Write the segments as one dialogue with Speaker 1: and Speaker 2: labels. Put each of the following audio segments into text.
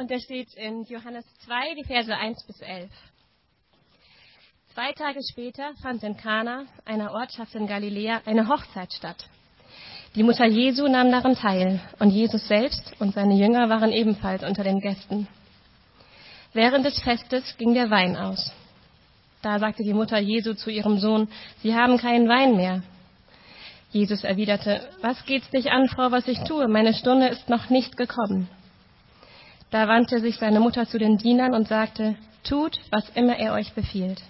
Speaker 1: Und der steht in Johannes 2, die Verse 1 bis 11. Zwei Tage später fand in Kana, einer Ortschaft in Galiläa, eine Hochzeit statt. Die Mutter Jesu nahm daran teil und Jesus selbst und seine Jünger waren ebenfalls unter den Gästen. Während des Festes ging der Wein aus. Da sagte die Mutter Jesu zu ihrem Sohn, Sie haben keinen Wein mehr. Jesus erwiderte, Was geht's dich an, Frau, was ich tue? Meine Stunde ist noch nicht gekommen. Da wandte sich seine Mutter zu den Dienern und sagte, Tut, was immer er euch befiehlt.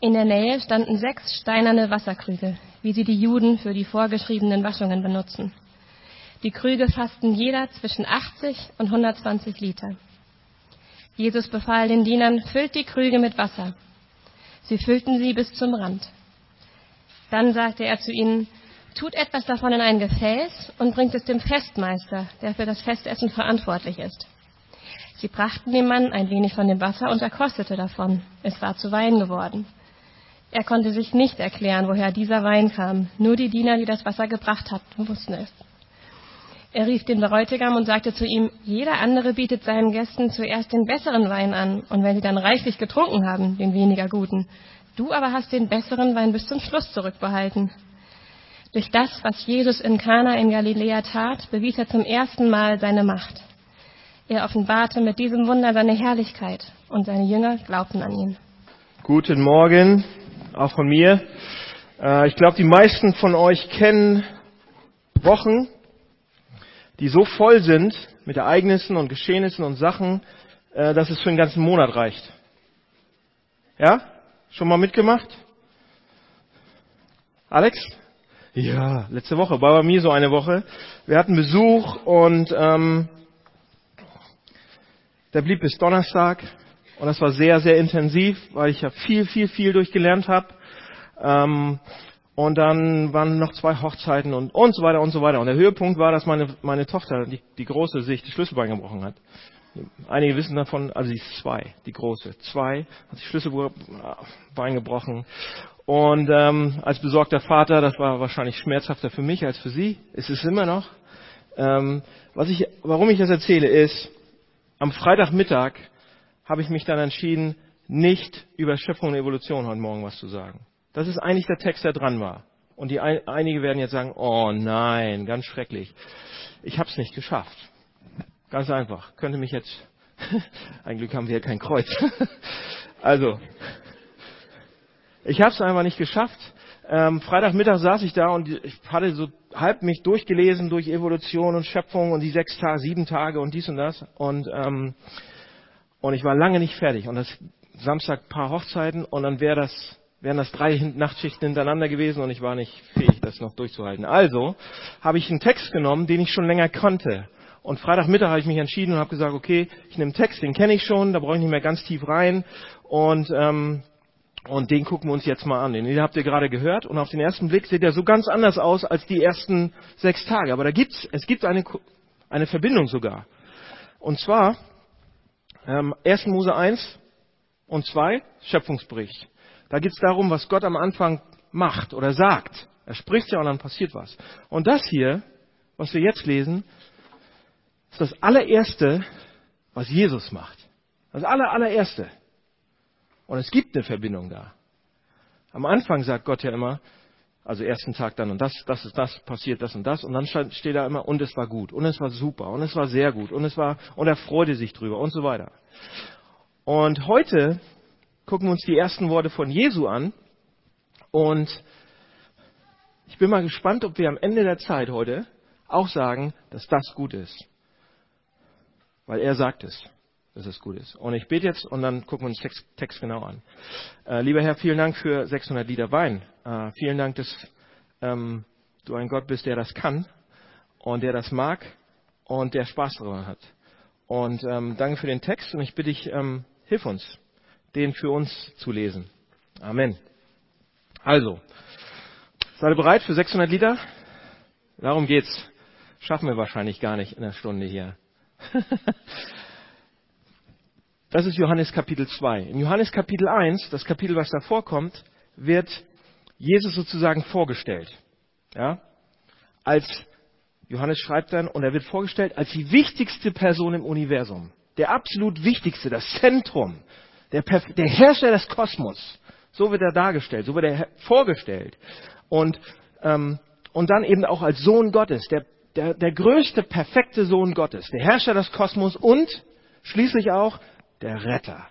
Speaker 1: In der Nähe standen sechs steinerne Wasserkrüge, wie sie die Juden für die vorgeschriebenen Waschungen benutzen. Die Krüge fassten jeder zwischen 80 und 120 Liter. Jesus befahl den Dienern, füllt die Krüge mit Wasser. Sie füllten sie bis zum Rand. Dann sagte er zu ihnen, tut etwas davon in ein Gefäß und bringt es dem Festmeister, der für das Festessen verantwortlich ist. Sie brachten dem Mann ein wenig von dem Wasser und er kostete davon. Es war zu Wein geworden. Er konnte sich nicht erklären, woher dieser Wein kam. Nur die Diener, die das Wasser gebracht hatten, wussten es. Er rief den Bräutigam und sagte zu ihm, jeder andere bietet seinen Gästen zuerst den besseren Wein an, und wenn sie dann reichlich getrunken haben, den weniger guten. Du aber hast den besseren Wein bis zum Schluss zurückbehalten. Durch das, was Jesus in Kana in Galiläa tat, bewies er zum ersten Mal seine Macht. Er offenbarte mit diesem Wunder seine Herrlichkeit und seine Jünger glaubten an ihn.
Speaker 2: Guten Morgen, auch von mir. Äh, ich glaube, die meisten von euch kennen Wochen, die so voll sind mit Ereignissen und Geschehnissen und Sachen, äh, dass es für einen ganzen Monat reicht. Ja? Schon mal mitgemacht? Alex? Ja, letzte Woche war bei mir so eine Woche. Wir hatten Besuch und ähm, der blieb bis Donnerstag und das war sehr, sehr intensiv, weil ich ja viel, viel, viel durchgelernt habe. Ähm, und dann waren noch zwei Hochzeiten und, und so weiter und so weiter. Und der Höhepunkt war, dass meine, meine Tochter, die, die Große, sich die Schlüsselbein gebrochen hat. Einige wissen davon, also sie ist zwei, die große. Zwei, hat sich Schlüsselbein gebrochen. Und ähm, als besorgter Vater, das war wahrscheinlich schmerzhafter für mich als für sie. Es ist immer noch. Ähm, was ich, warum ich das erzähle, ist, am Freitagmittag habe ich mich dann entschieden, nicht über Schöpfung und Evolution heute Morgen was zu sagen. Das ist eigentlich der Text, der dran war. Und die einige werden jetzt sagen, oh nein, ganz schrecklich. Ich habe es nicht geschafft. Ganz einfach. Könnte mich jetzt. Ein Glück haben wir ja kein Kreuz. also, ich habe es einfach nicht geschafft. Ähm, Freitagmittag saß ich da und ich hatte so halb mich durchgelesen durch Evolution und Schöpfung und die sechs Tage, sieben Tage und dies und das. Und, ähm, und ich war lange nicht fertig. Und das Samstag paar Hochzeiten und dann wäre das, wären das drei Nachtschichten hintereinander gewesen und ich war nicht fähig, das noch durchzuhalten. Also habe ich einen Text genommen, den ich schon länger konnte. Und Freitagmittag habe ich mich entschieden und habe gesagt, okay, ich nehme Text, den kenne ich schon, da brauche ich nicht mehr ganz tief rein. Und, ähm, und den gucken wir uns jetzt mal an. Den habt ihr gerade gehört und auf den ersten Blick sieht er so ganz anders aus als die ersten sechs Tage. Aber da gibt's, es gibt eine, eine Verbindung sogar. Und zwar ähm, 1. Mose 1 und 2, Schöpfungsbericht. Da geht es darum, was Gott am Anfang macht oder sagt. Er spricht ja und dann passiert was. Und das hier, was wir jetzt lesen, ist das allererste, was Jesus macht. Das aller, allererste. Und es gibt eine Verbindung da. Am Anfang sagt Gott ja immer, also ersten Tag dann und das, das ist das, passiert das und das und dann steht da immer und es war gut und es war super und es war sehr gut und es war und er freute sich drüber und so weiter. Und heute gucken wir uns die ersten Worte von Jesu an und ich bin mal gespannt, ob wir am Ende der Zeit heute auch sagen, dass das gut ist. Weil er sagt es, dass es gut ist. Und ich bete jetzt und dann gucken wir uns Text, Text genau an. Äh, lieber Herr, vielen Dank für 600 Liter Wein. Äh, vielen Dank, dass ähm, du ein Gott bist, der das kann und der das mag und der Spaß daran hat. Und ähm, danke für den Text und ich bitte dich, ähm, hilf uns, den für uns zu lesen. Amen. Also, seid ihr bereit für 600 Liter? Darum geht's. Schaffen wir wahrscheinlich gar nicht in einer Stunde hier. das ist Johannes Kapitel 2. In Johannes Kapitel 1, das Kapitel, was davor kommt, wird Jesus sozusagen vorgestellt. Ja? Als Johannes schreibt dann, und er wird vorgestellt als die wichtigste Person im Universum. Der absolut wichtigste, das Zentrum, der, der Herrscher des Kosmos. So wird er dargestellt, so wird er vorgestellt. Und, ähm, und dann eben auch als Sohn Gottes, der, der, der größte, perfekte Sohn Gottes, der Herrscher des Kosmos und schließlich auch der Retter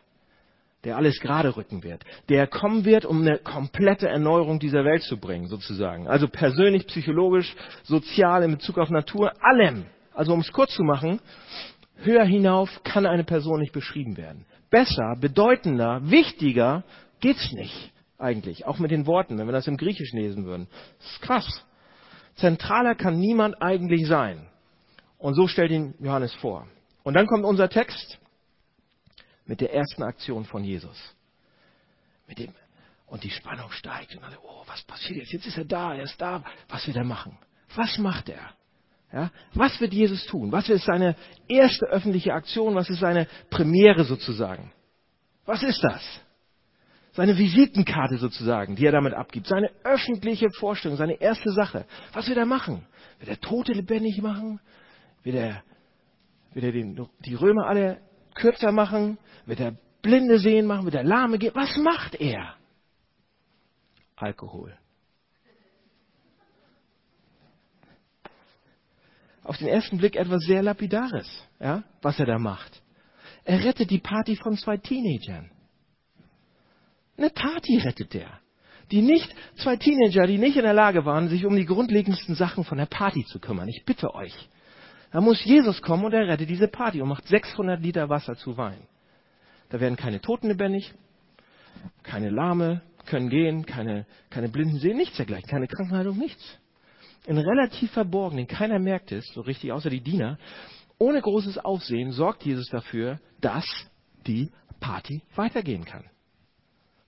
Speaker 2: der alles gerade rücken wird, der kommen wird, um eine komplette Erneuerung dieser Welt zu bringen, sozusagen. Also persönlich, psychologisch, sozial, in Bezug auf Natur, allem. Also um es kurz zu machen, höher hinauf kann eine Person nicht beschrieben werden. Besser, bedeutender, wichtiger geht's nicht eigentlich. Auch mit den Worten, wenn wir das im Griechischen lesen würden. Das ist krass. Zentraler kann niemand eigentlich sein. Und so stellt ihn Johannes vor. Und dann kommt unser Text, mit der ersten Aktion von Jesus. Mit dem, und die Spannung steigt und alle, oh, was passiert jetzt? Jetzt ist er da, er ist da. Was wird er machen? Was macht er? Ja? Was wird Jesus tun? Was ist seine erste öffentliche Aktion? Was ist seine Premiere sozusagen? Was ist das? Seine Visitenkarte sozusagen, die er damit abgibt. Seine öffentliche Vorstellung, seine erste Sache. Was wird er machen? Wird er Tote lebendig machen? Wird er, wird er den, die Römer alle kürzer machen? Wird er Blinde sehen machen? Wird er Lahme gehen? Was macht er? Alkohol. Auf den ersten Blick etwas sehr Lapidares, ja, was er da macht. Er rettet die Party von zwei Teenagern. Eine Party rettet er. Die nicht, zwei Teenager, die nicht in der Lage waren, sich um die grundlegendsten Sachen von der Party zu kümmern. Ich bitte euch. Da muss Jesus kommen und er rettet diese Party und macht 600 Liter Wasser zu Wein. Da werden keine Toten lebendig, keine Lahme können gehen, keine, keine Blinden sehen, nichts dergleichen, keine Krankenheilung, nichts. In relativ verborgen, den keiner merkt es, so richtig außer die Diener, ohne großes Aufsehen sorgt Jesus dafür, dass die Party weitergehen kann.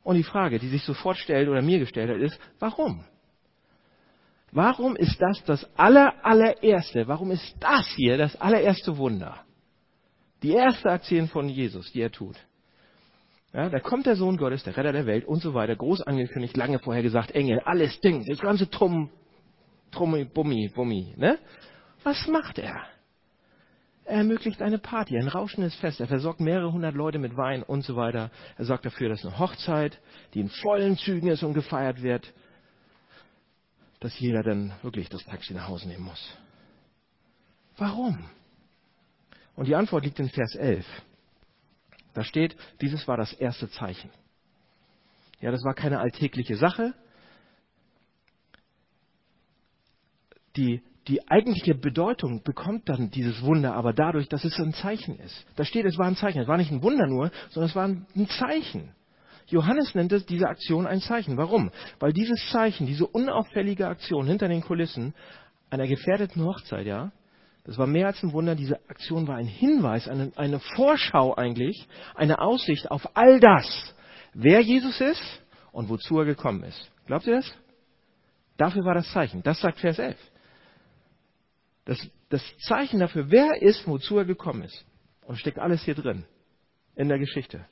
Speaker 2: Und die Frage, die sich sofort stellt oder mir gestellt hat, ist, warum? Warum ist das das aller, allererste? Warum ist das hier das allererste Wunder? Die erste Aktion von Jesus, die er tut. Ja, da kommt der Sohn Gottes, der Retter der Welt und so weiter, groß angekündigt, lange vorher gesagt, Engel, alles Ding, das ganze Trum, Trummi, Bummi, Bummi, ne? Was macht er? Er ermöglicht eine Party, ein rauschendes Fest. Er versorgt mehrere hundert Leute mit Wein und so weiter. Er sorgt dafür, dass eine Hochzeit, die in vollen Zügen ist und gefeiert wird, dass jeder dann wirklich das Taxi nach Hause nehmen muss. Warum? Und die Antwort liegt in Vers 11. Da steht, dieses war das erste Zeichen. Ja, das war keine alltägliche Sache. Die, die eigentliche Bedeutung bekommt dann dieses Wunder aber dadurch, dass es ein Zeichen ist. Da steht, es war ein Zeichen. Es war nicht ein Wunder nur, sondern es war ein Zeichen. Johannes nennt es diese Aktion ein Zeichen. Warum? Weil dieses Zeichen, diese unauffällige Aktion hinter den Kulissen einer gefährdeten Hochzeit, ja, das war mehr als ein Wunder. Diese Aktion war ein Hinweis, eine, eine Vorschau eigentlich, eine Aussicht auf all das, wer Jesus ist und wozu er gekommen ist. Glaubt ihr das? Dafür war das Zeichen. Das sagt Vers 11. Das, das Zeichen dafür, wer er ist, wozu er gekommen ist. Und steckt alles hier drin. In der Geschichte.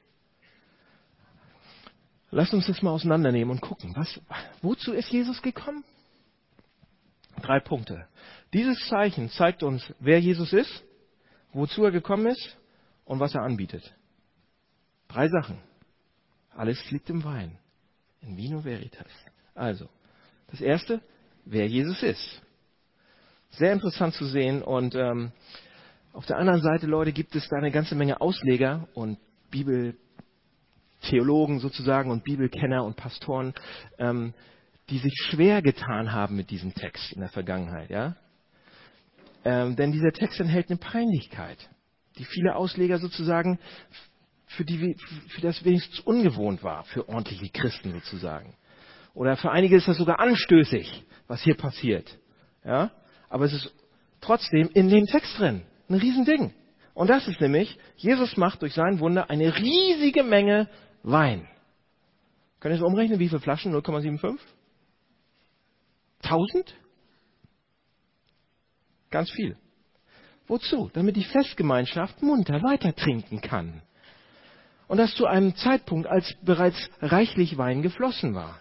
Speaker 2: Lasst uns das mal auseinandernehmen und gucken, was, wozu ist Jesus gekommen? Drei Punkte. Dieses Zeichen zeigt uns, wer Jesus ist, wozu er gekommen ist und was er anbietet. Drei Sachen. Alles liegt im Wein. In Vino Veritas. Also, das erste, wer Jesus ist. Sehr interessant zu sehen und ähm, auf der anderen Seite, Leute, gibt es da eine ganze Menge Ausleger und Bibel, Theologen sozusagen und Bibelkenner und Pastoren, ähm, die sich schwer getan haben mit diesem Text in der Vergangenheit. Ja? Ähm, denn dieser Text enthält eine Peinlichkeit, die viele Ausleger sozusagen für, die, für das wenigstens ungewohnt war, für ordentliche Christen sozusagen. Oder für einige ist das sogar anstößig, was hier passiert. Ja? Aber es ist trotzdem in dem Text drin. Ein Riesending. Und das ist nämlich, Jesus macht durch sein Wunder eine riesige Menge Wein. Könnt ihr es umrechnen? Wie viele Flaschen? 0,75? 1000? Ganz viel. Wozu? Damit die Festgemeinschaft munter weiter trinken kann. Und das zu einem Zeitpunkt, als bereits reichlich Wein geflossen war.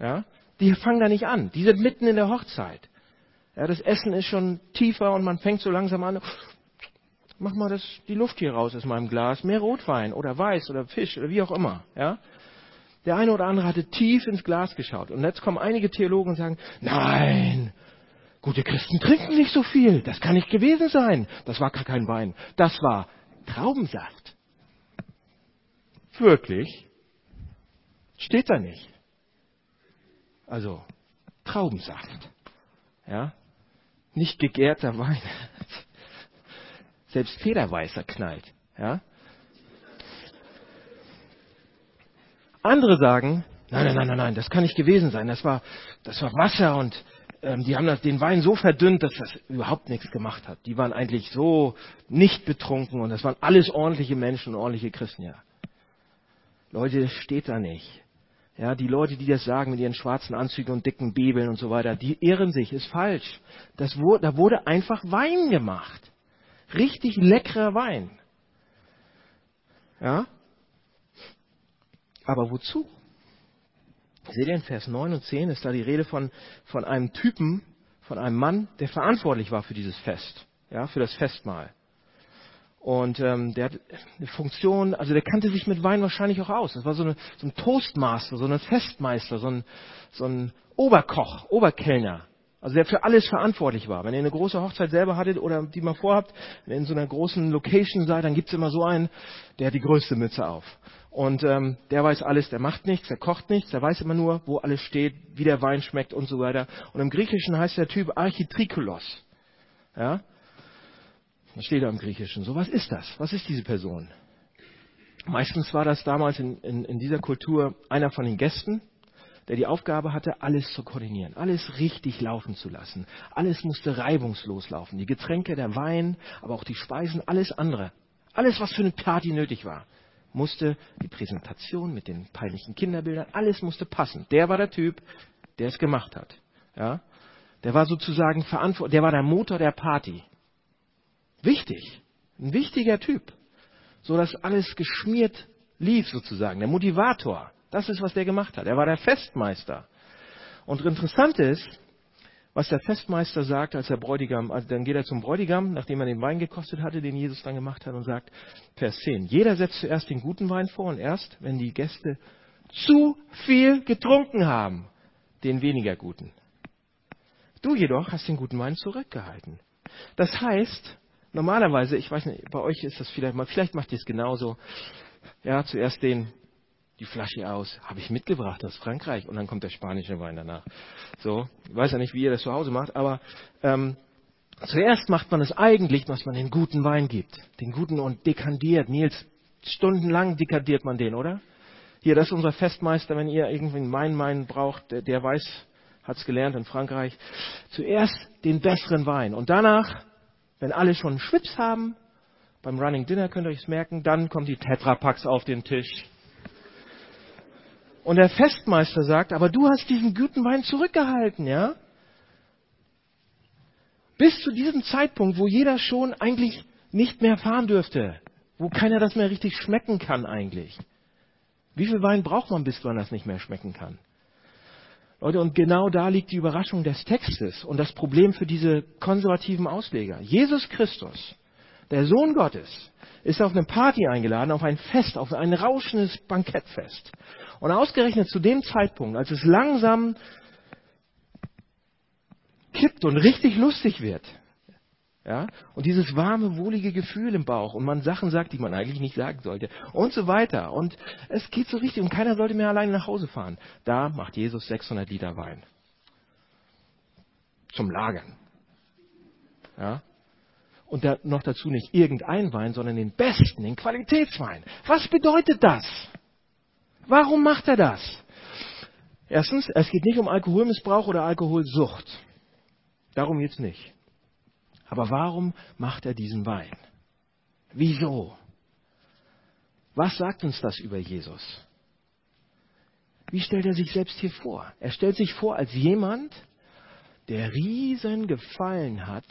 Speaker 2: Ja? Die fangen da nicht an. Die sind mitten in der Hochzeit. Ja, das Essen ist schon tiefer und man fängt so langsam an, mach mal das, die Luft hier raus aus meinem Glas, mehr Rotwein oder Weiß oder Fisch oder wie auch immer. Ja? Der eine oder andere hatte tief ins Glas geschaut. Und jetzt kommen einige Theologen und sagen, nein, gute Christen trinken nicht so viel. Das kann nicht gewesen sein. Das war gar kein Wein. Das war Traubensaft. Wirklich? Steht da nicht. Also, Traubensaft. Ja? Nicht gegärter Wein. Selbst Federweißer knallt. Ja? Andere sagen, nein, nein, nein, nein, nein, das kann nicht gewesen sein. Das war, das war Wasser und ähm, die haben das, den Wein so verdünnt, dass das überhaupt nichts gemacht hat. Die waren eigentlich so nicht betrunken und das waren alles ordentliche Menschen und ordentliche Christen, ja. Leute, das steht da nicht. Ja, die Leute, die das sagen mit ihren schwarzen Anzügen und dicken Bibeln und so weiter, die irren sich, ist falsch. Das wurde, da wurde einfach Wein gemacht. Richtig leckerer Wein. Ja? Aber wozu? Seht ihr in Vers 9 und 10 ist da die Rede von, von einem Typen, von einem Mann, der verantwortlich war für dieses Fest, ja, für das Festmahl. Und ähm, der hat eine Funktion, also der kannte sich mit Wein wahrscheinlich auch aus. Das war so, eine, so ein Toastmaster, so ein Festmeister, so ein, so ein Oberkoch, Oberkellner. Also der für alles verantwortlich war. Wenn ihr eine große Hochzeit selber hattet oder die mal vorhabt, wenn ihr in so einer großen Location seid, dann gibt's immer so einen, der hat die größte Mütze auf. Und ähm, der weiß alles, der macht nichts, der kocht nichts, der weiß immer nur, wo alles steht, wie der Wein schmeckt und so weiter. Und im Griechischen heißt der Typ Architrikulos. Ja? Das steht da im Griechischen. So, was ist das? Was ist diese Person? Meistens war das damals in, in, in dieser Kultur einer von den Gästen, der die Aufgabe hatte, alles zu koordinieren, alles richtig laufen zu lassen. Alles musste reibungslos laufen. Die Getränke, der Wein, aber auch die Speisen, alles andere. Alles, was für eine Party nötig war, musste die Präsentation mit den peinlichen Kinderbildern, alles musste passen. Der war der Typ, der es gemacht hat. Ja? Der war sozusagen verantwortlich, der war der Motor der Party. Wichtig. Ein wichtiger Typ. So dass alles geschmiert lief sozusagen. Der Motivator. Das ist, was der gemacht hat. Er war der Festmeister. Und interessant ist, was der Festmeister sagt, als der Bräutigam, also dann geht er zum Bräutigam, nachdem er den Wein gekostet hatte, den Jesus dann gemacht hat, und sagt, Vers 10, jeder setzt zuerst den guten Wein vor und erst, wenn die Gäste zu viel getrunken haben, den weniger guten. Du jedoch hast den guten Wein zurückgehalten. Das heißt, normalerweise, ich weiß nicht, bei euch ist das vielleicht mal, vielleicht macht ihr es genauso, ja, zuerst den die Flasche aus, habe ich mitgebracht aus Frankreich und dann kommt der spanische Wein danach. So, ich weiß ja nicht, wie ihr das zu Hause macht, aber ähm, zuerst macht man es eigentlich, dass man den guten Wein gibt, den guten und dekandiert. Nils, stundenlang dekandiert man den, oder? Hier, das ist unser Festmeister, wenn ihr irgendwie einen Wein, Wein braucht, der, der weiß, hat's gelernt in Frankreich. Zuerst den besseren Wein und danach, wenn alle schon einen Schwips haben, beim Running Dinner könnt ihr euch merken, dann kommen die Tetrapacks auf den Tisch und der Festmeister sagt, aber du hast diesen guten Wein zurückgehalten, ja? Bis zu diesem Zeitpunkt, wo jeder schon eigentlich nicht mehr fahren dürfte, wo keiner das mehr richtig schmecken kann eigentlich. Wie viel Wein braucht man, bis man das nicht mehr schmecken kann? Leute, und genau da liegt die Überraschung des Textes und das Problem für diese konservativen Ausleger. Jesus Christus, der Sohn Gottes, ist auf eine Party eingeladen, auf ein Fest, auf ein rauschendes Bankettfest. Und ausgerechnet zu dem Zeitpunkt, als es langsam kippt und richtig lustig wird, ja, und dieses warme, wohlige Gefühl im Bauch und man Sachen sagt, die man eigentlich nicht sagen sollte und so weiter. Und es geht so richtig und keiner sollte mehr alleine nach Hause fahren. Da macht Jesus 600 Liter Wein. Zum Lagern. Ja. Und da, noch dazu nicht irgendein Wein, sondern den besten, den Qualitätswein. Was bedeutet das? Warum macht er das? Erstens, es geht nicht um Alkoholmissbrauch oder Alkoholsucht. Darum geht's nicht. Aber warum macht er diesen Wein? Wieso? Was sagt uns das über Jesus? Wie stellt er sich selbst hier vor? Er stellt sich vor als jemand, der riesen Gefallen hat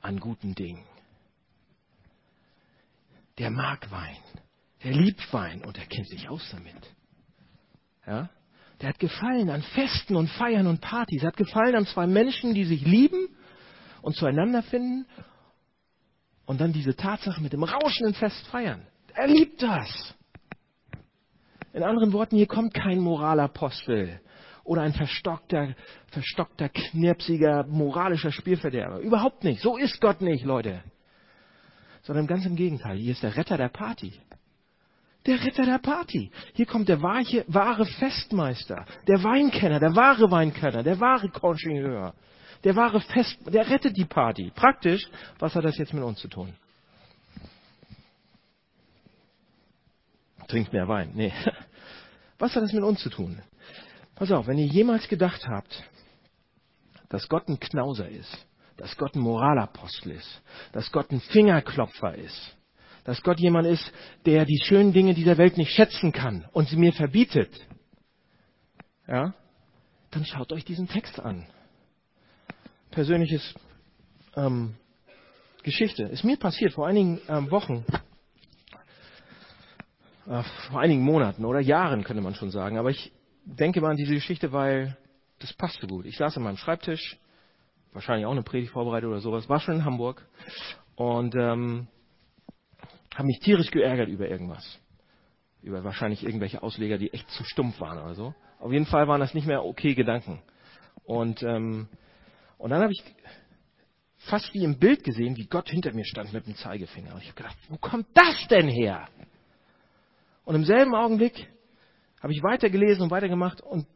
Speaker 2: an guten Dingen. Der mag Wein. Er liebt Wein und er kennt sich aus damit. Ja? Der hat gefallen an Festen und Feiern und Partys. Er hat gefallen an zwei Menschen, die sich lieben und zueinander finden und dann diese Tatsache mit dem rauschenden Fest feiern. Er liebt das. In anderen Worten, hier kommt kein Moralapostel oder ein verstockter, verstockter, knirpsiger, moralischer Spielverderber. Überhaupt nicht. So ist Gott nicht, Leute. Sondern ganz im Gegenteil. Hier ist der Retter der Party. Der Retter der Party. Hier kommt der wahre, wahre Festmeister, der Weinkenner, der wahre Weinkenner, der wahre Conchingeur, der wahre Fest, der rettet die Party. Praktisch, was hat das jetzt mit uns zu tun? Trinkt mehr Wein. Nee. Was hat das mit uns zu tun? Pass auf, wenn ihr jemals gedacht habt, dass Gott ein Knauser ist, dass Gott ein Moralapostel ist, dass Gott ein Fingerklopfer ist, dass Gott jemand ist, der die schönen Dinge dieser Welt nicht schätzen kann und sie mir verbietet, ja, dann schaut euch diesen Text an. Persönliches ähm, Geschichte. Ist mir passiert vor einigen ähm, Wochen, äh, vor einigen Monaten oder Jahren könnte man schon sagen. Aber ich denke mal an diese Geschichte, weil das passt so gut. Ich saß an meinem Schreibtisch, wahrscheinlich auch eine Predigt vorbereitet oder sowas, war schon in Hamburg und ähm, habe mich tierisch geärgert über irgendwas. Über wahrscheinlich irgendwelche Ausleger, die echt zu stumpf waren oder so. Auf jeden Fall waren das nicht mehr okay Gedanken. Und, ähm, und dann habe ich fast wie im Bild gesehen, wie Gott hinter mir stand mit dem Zeigefinger. Und ich habe gedacht, wo kommt das denn her? Und im selben Augenblick habe ich weitergelesen und weitergemacht und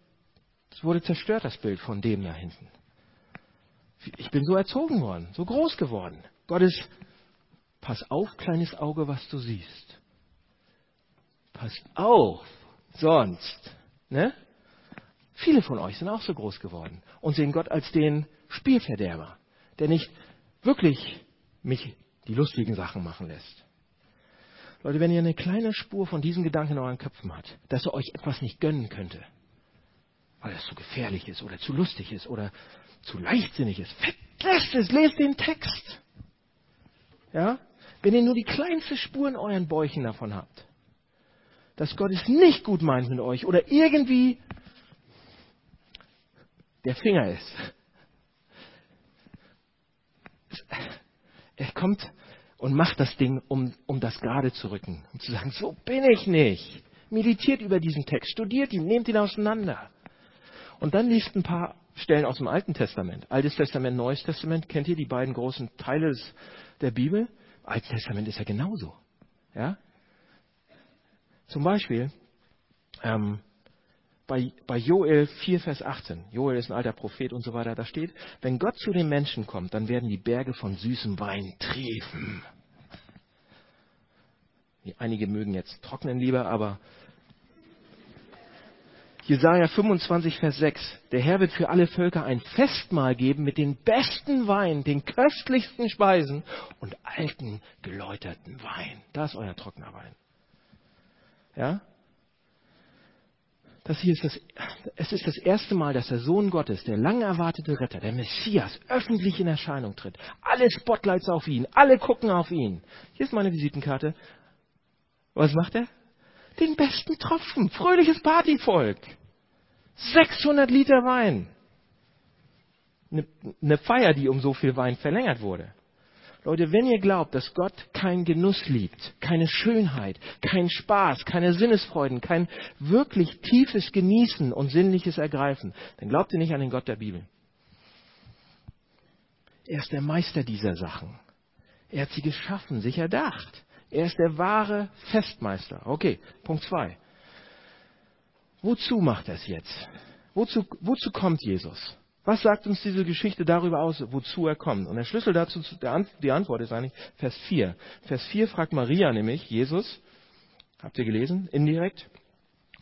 Speaker 2: es wurde zerstört, das Bild von dem da hinten. Ich bin so erzogen worden, so groß geworden. Gott ist Pass auf, kleines Auge, was du siehst. Pass auf, sonst. Ne? Viele von euch sind auch so groß geworden und sehen Gott als den Spielverderber, der nicht wirklich mich die lustigen Sachen machen lässt. Leute, wenn ihr eine kleine Spur von diesen Gedanken in euren Köpfen habt, dass er euch etwas nicht gönnen könnte, weil es zu gefährlich ist oder zu lustig ist oder zu leichtsinnig ist, vergesst es, lest den Text. Ja? Wenn ihr nur die kleinste Spur in euren Bäuchen davon habt, dass Gott es nicht gut meint mit euch oder irgendwie der Finger ist. Er kommt und macht das Ding, um, um das gerade zu rücken. Um zu sagen, so bin ich nicht. Meditiert über diesen Text, studiert ihn, nehmt ihn auseinander. Und dann liest ein paar Stellen aus dem Alten Testament. Altes Testament, Neues Testament. Kennt ihr die beiden großen Teile der Bibel? Alten Testament ist ja genauso. Ja? Zum Beispiel ähm, bei, bei Joel 4, Vers 18. Joel ist ein alter Prophet und so weiter. Da steht, wenn Gott zu den Menschen kommt, dann werden die Berge von süßem Wein triefen. Einige mögen jetzt trocknen lieber, aber Jesaja 25, Vers 6. Der Herr wird für alle Völker ein Festmahl geben mit den besten Wein, den köstlichsten Speisen und alten, geläuterten Wein. Das ist euer trockener Wein. Ja? Das hier ist das, es ist das erste Mal, dass der Sohn Gottes, der lang erwartete Retter, der Messias, öffentlich in Erscheinung tritt. Alle Spotlights auf ihn, alle gucken auf ihn. Hier ist meine Visitenkarte. Was macht er? Den besten Tropfen. Fröhliches Partyvolk. 600 Liter Wein. Eine, Feier, die um so viel Wein verlängert wurde. Leute, wenn ihr glaubt, dass Gott keinen Genuss liebt, keine Schönheit, keinen Spaß, keine Sinnesfreuden, kein wirklich tiefes Genießen und sinnliches Ergreifen, dann glaubt ihr nicht an den Gott der Bibel. Er ist der Meister dieser Sachen. Er hat sie geschaffen, sich erdacht. Er ist der wahre Festmeister. Okay, Punkt zwei. Wozu macht er es jetzt? Wozu, wozu kommt Jesus? Was sagt uns diese Geschichte darüber aus, wozu er kommt? Und der Schlüssel dazu, die Antwort ist eigentlich Vers 4. Vers 4 fragt Maria nämlich Jesus, habt ihr gelesen, indirekt,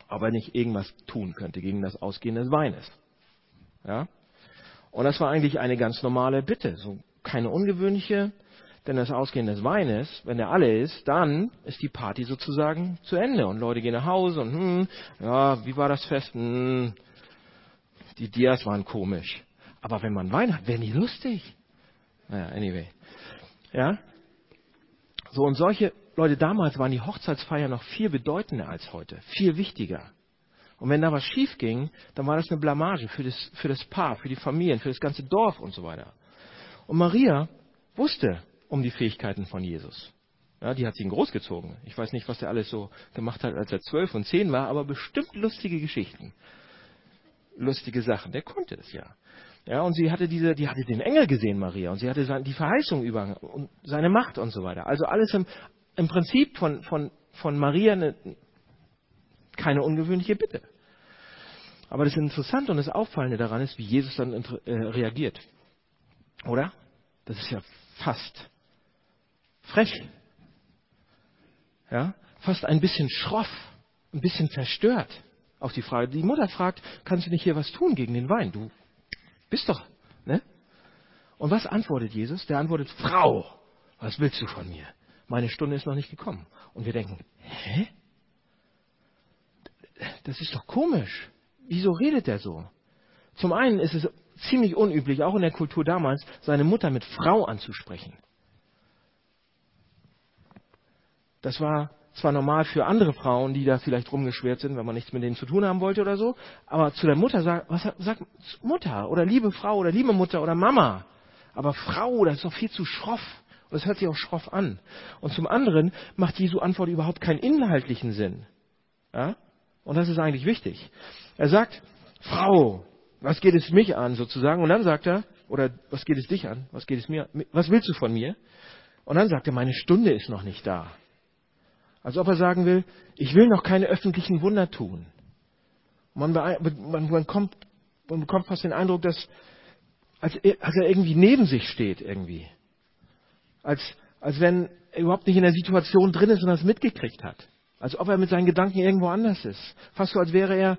Speaker 2: ob er nicht irgendwas tun könnte gegen das Ausgehen des Weines. Ja? Und das war eigentlich eine ganz normale Bitte, so keine ungewöhnliche, denn das Ausgehen des Weines, wenn der alle ist, dann ist die Party sozusagen zu Ende und Leute gehen nach Hause und hm, ja, wie war das Fest? Hm, die Dias waren komisch. Aber wenn man Wein hat, werden die lustig. Naja, anyway. Ja? So, und solche Leute damals waren die Hochzeitsfeier noch viel bedeutender als heute, viel wichtiger. Und wenn da was schief ging, dann war das eine Blamage für das, für das Paar, für die Familien, für das ganze Dorf und so weiter. Und Maria wusste um die Fähigkeiten von Jesus. Ja, die hat sie ihn großgezogen. Ich weiß nicht, was er alles so gemacht hat, als er zwölf und zehn war, aber bestimmt lustige Geschichten. Lustige Sachen. Der konnte es ja. Ja, und sie hatte diese, die hatte den Engel gesehen, Maria, und sie hatte die Verheißung über und seine Macht und so weiter. Also alles im, im Prinzip von, von, von Maria eine, keine ungewöhnliche Bitte. Aber das Interessante und das Auffallende daran ist, wie Jesus dann äh, reagiert. Oder? Das ist ja fast frech. Ja? Fast ein bisschen schroff, ein bisschen verstört auf die Frage. Die Mutter fragt, kannst du nicht hier was tun gegen den Wein? Du bist doch, ne? Und was antwortet Jesus? Der antwortet, Frau, was willst du von mir? Meine Stunde ist noch nicht gekommen. Und wir denken, hä? Das ist doch komisch. Wieso redet er so? Zum einen ist es ziemlich unüblich, auch in der Kultur damals, seine Mutter mit Frau anzusprechen. Das war zwar normal für andere Frauen, die da vielleicht rumgeschwert sind, wenn man nichts mit denen zu tun haben wollte oder so, aber zu der Mutter sagt, was sagt Mutter oder liebe Frau oder liebe Mutter oder Mama. Aber Frau, das ist doch viel zu schroff. Und das hört sich auch schroff an. Und zum anderen macht Jesu Antwort überhaupt keinen inhaltlichen Sinn. Ja? Und das ist eigentlich wichtig. Er sagt, Frau, was geht es mich an sozusagen? Und dann sagt er, oder was geht es dich an? Was geht es mir? Was willst du von mir? Und dann sagt er, meine Stunde ist noch nicht da. Als ob er sagen will, ich will noch keine öffentlichen Wunder tun. Man, man, man, kommt, man bekommt fast den Eindruck, dass als, als er irgendwie neben sich steht irgendwie. Als, als wenn er überhaupt nicht in der Situation drin ist und das mitgekriegt hat. Als ob er mit seinen Gedanken irgendwo anders ist. Fast so, als wäre er,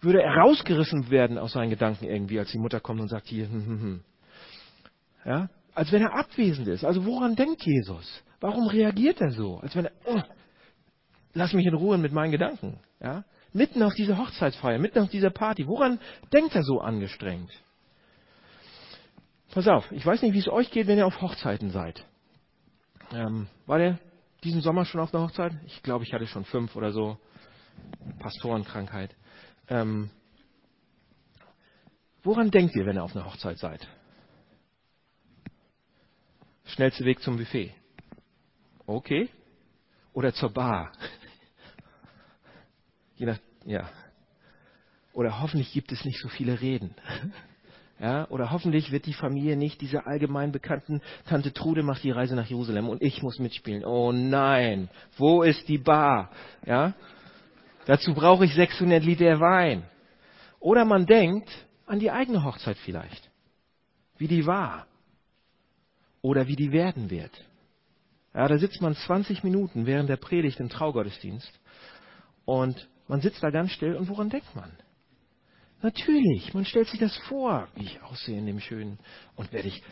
Speaker 2: würde er rausgerissen werden aus seinen Gedanken irgendwie, als die Mutter kommt und sagt hier, hm, hm, hm. Ja? Als wenn er abwesend ist. Also woran denkt Jesus? Warum reagiert er so? Als wenn er, oh, lass mich in Ruhe mit meinen Gedanken. Ja? Mitten auf dieser Hochzeitsfeier, mitten auf dieser Party. Woran denkt er so angestrengt? Pass auf, ich weiß nicht, wie es euch geht, wenn ihr auf Hochzeiten seid. Ähm, war der diesen Sommer schon auf einer Hochzeit? Ich glaube, ich hatte schon fünf oder so. Pastorenkrankheit. Ähm, woran denkt ihr, wenn ihr auf einer Hochzeit seid? Schnellste Weg zum Buffet. Okay. Oder zur Bar. Je nach, ja. Oder hoffentlich gibt es nicht so viele Reden. Ja, oder hoffentlich wird die Familie nicht diese allgemein bekannten Tante Trude macht die Reise nach Jerusalem und ich muss mitspielen. Oh nein, wo ist die Bar? Ja, dazu brauche ich 600 Liter Wein. Oder man denkt an die eigene Hochzeit vielleicht, wie die war oder wie die werden wird. Ja, da sitzt man 20 Minuten während der Predigt im Traugottesdienst und man sitzt da ganz still und woran denkt man? Natürlich, man stellt sich das vor, wie ich aussehe in dem schönen. Und werde ich,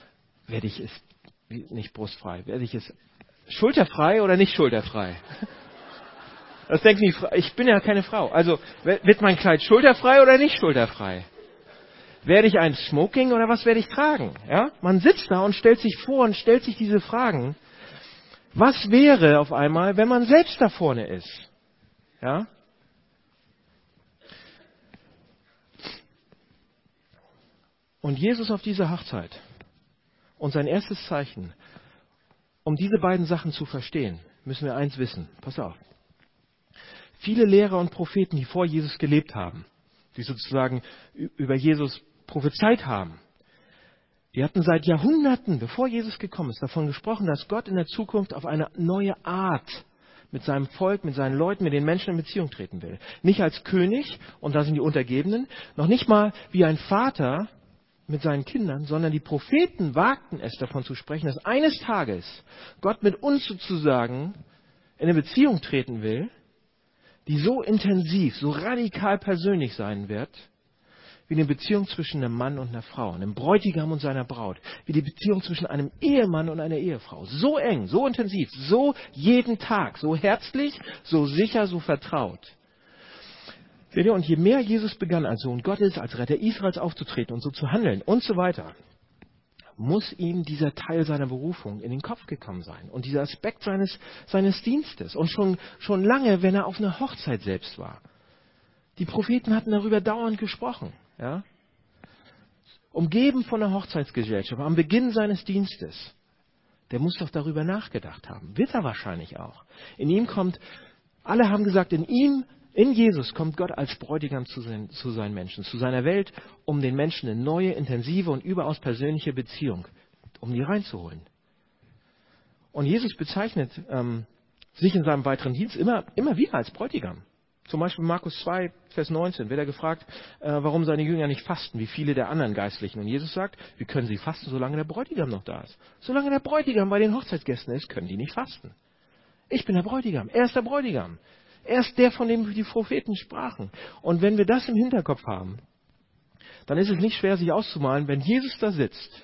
Speaker 2: werde ich es, nicht brustfrei, werde ich es schulterfrei oder nicht schulterfrei? Das denkt mich, ich bin ja keine Frau. Also, wird mein Kleid schulterfrei oder nicht schulterfrei? Werde ich ein Smoking oder was werde ich tragen? Ja? Man sitzt da und stellt sich vor und stellt sich diese Fragen. Was wäre auf einmal, wenn man selbst da vorne ist? Ja? Und Jesus auf dieser Hochzeit und sein erstes Zeichen, um diese beiden Sachen zu verstehen, müssen wir eins wissen. Pass auf. Viele Lehrer und Propheten, die vor Jesus gelebt haben, die sozusagen über Jesus prophezeit haben, die hatten seit Jahrhunderten, bevor Jesus gekommen ist, davon gesprochen, dass Gott in der Zukunft auf eine neue Art mit seinem Volk, mit seinen Leuten, mit den Menschen in Beziehung treten will. Nicht als König, und da sind die Untergebenen, noch nicht mal wie ein Vater, mit seinen Kindern, sondern die Propheten wagten es davon zu sprechen, dass eines Tages Gott mit uns sozusagen in eine Beziehung treten will, die so intensiv, so radikal persönlich sein wird, wie eine Beziehung zwischen einem Mann und einer Frau, einem Bräutigam und seiner Braut, wie die Beziehung zwischen einem Ehemann und einer Ehefrau. So eng, so intensiv, so jeden Tag, so herzlich, so sicher, so vertraut. Seht ihr, und je mehr Jesus begann als Sohn Gottes, als Retter Israels aufzutreten und so zu handeln und so weiter, muss ihm dieser Teil seiner Berufung in den Kopf gekommen sein und dieser Aspekt seines, seines Dienstes. Und schon, schon lange, wenn er auf einer Hochzeit selbst war. Die Propheten hatten darüber dauernd gesprochen. Ja? Umgeben von der Hochzeitsgesellschaft am Beginn seines Dienstes. Der muss doch darüber nachgedacht haben. Wird er wahrscheinlich auch. In ihm kommt, alle haben gesagt, in ihm, in Jesus kommt Gott als Bräutigam zu, sein, zu seinen Menschen, zu seiner Welt, um den Menschen eine neue, intensive und überaus persönliche Beziehung, um die reinzuholen. Und Jesus bezeichnet ähm, sich in seinem weiteren Dienst immer, immer wieder als Bräutigam. Zum Beispiel Markus 2, Vers 19 wird er gefragt, äh, warum seine Jünger nicht fasten, wie viele der anderen Geistlichen. Und Jesus sagt, wie können sie fasten, solange der Bräutigam noch da ist? Solange der Bräutigam bei den Hochzeitsgästen ist, können die nicht fasten. Ich bin der Bräutigam, er ist der Bräutigam. Er ist der, von dem die Propheten sprachen. Und wenn wir das im Hinterkopf haben, dann ist es nicht schwer, sich auszumalen, wenn Jesus da sitzt,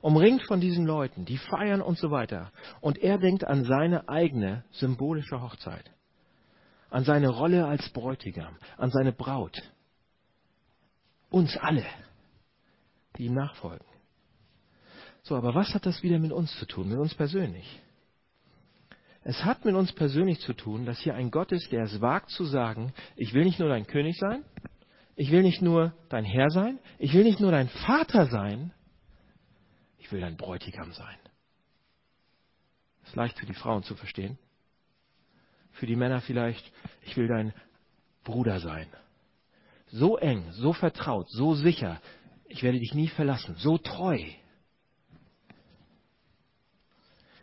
Speaker 2: umringt von diesen Leuten, die feiern und so weiter, und er denkt an seine eigene symbolische Hochzeit an seine Rolle als Bräutigam, an seine Braut. Uns alle, die ihm nachfolgen. So, aber was hat das wieder mit uns zu tun, mit uns persönlich? Es hat mit uns persönlich zu tun, dass hier ein Gott ist, der es wagt zu sagen, ich will nicht nur dein König sein, ich will nicht nur dein Herr sein, ich will nicht nur dein Vater sein, ich will dein Bräutigam sein. Ist leicht für die Frauen zu verstehen. Für die Männer vielleicht, ich will dein Bruder sein. So eng, so vertraut, so sicher. Ich werde dich nie verlassen. So treu.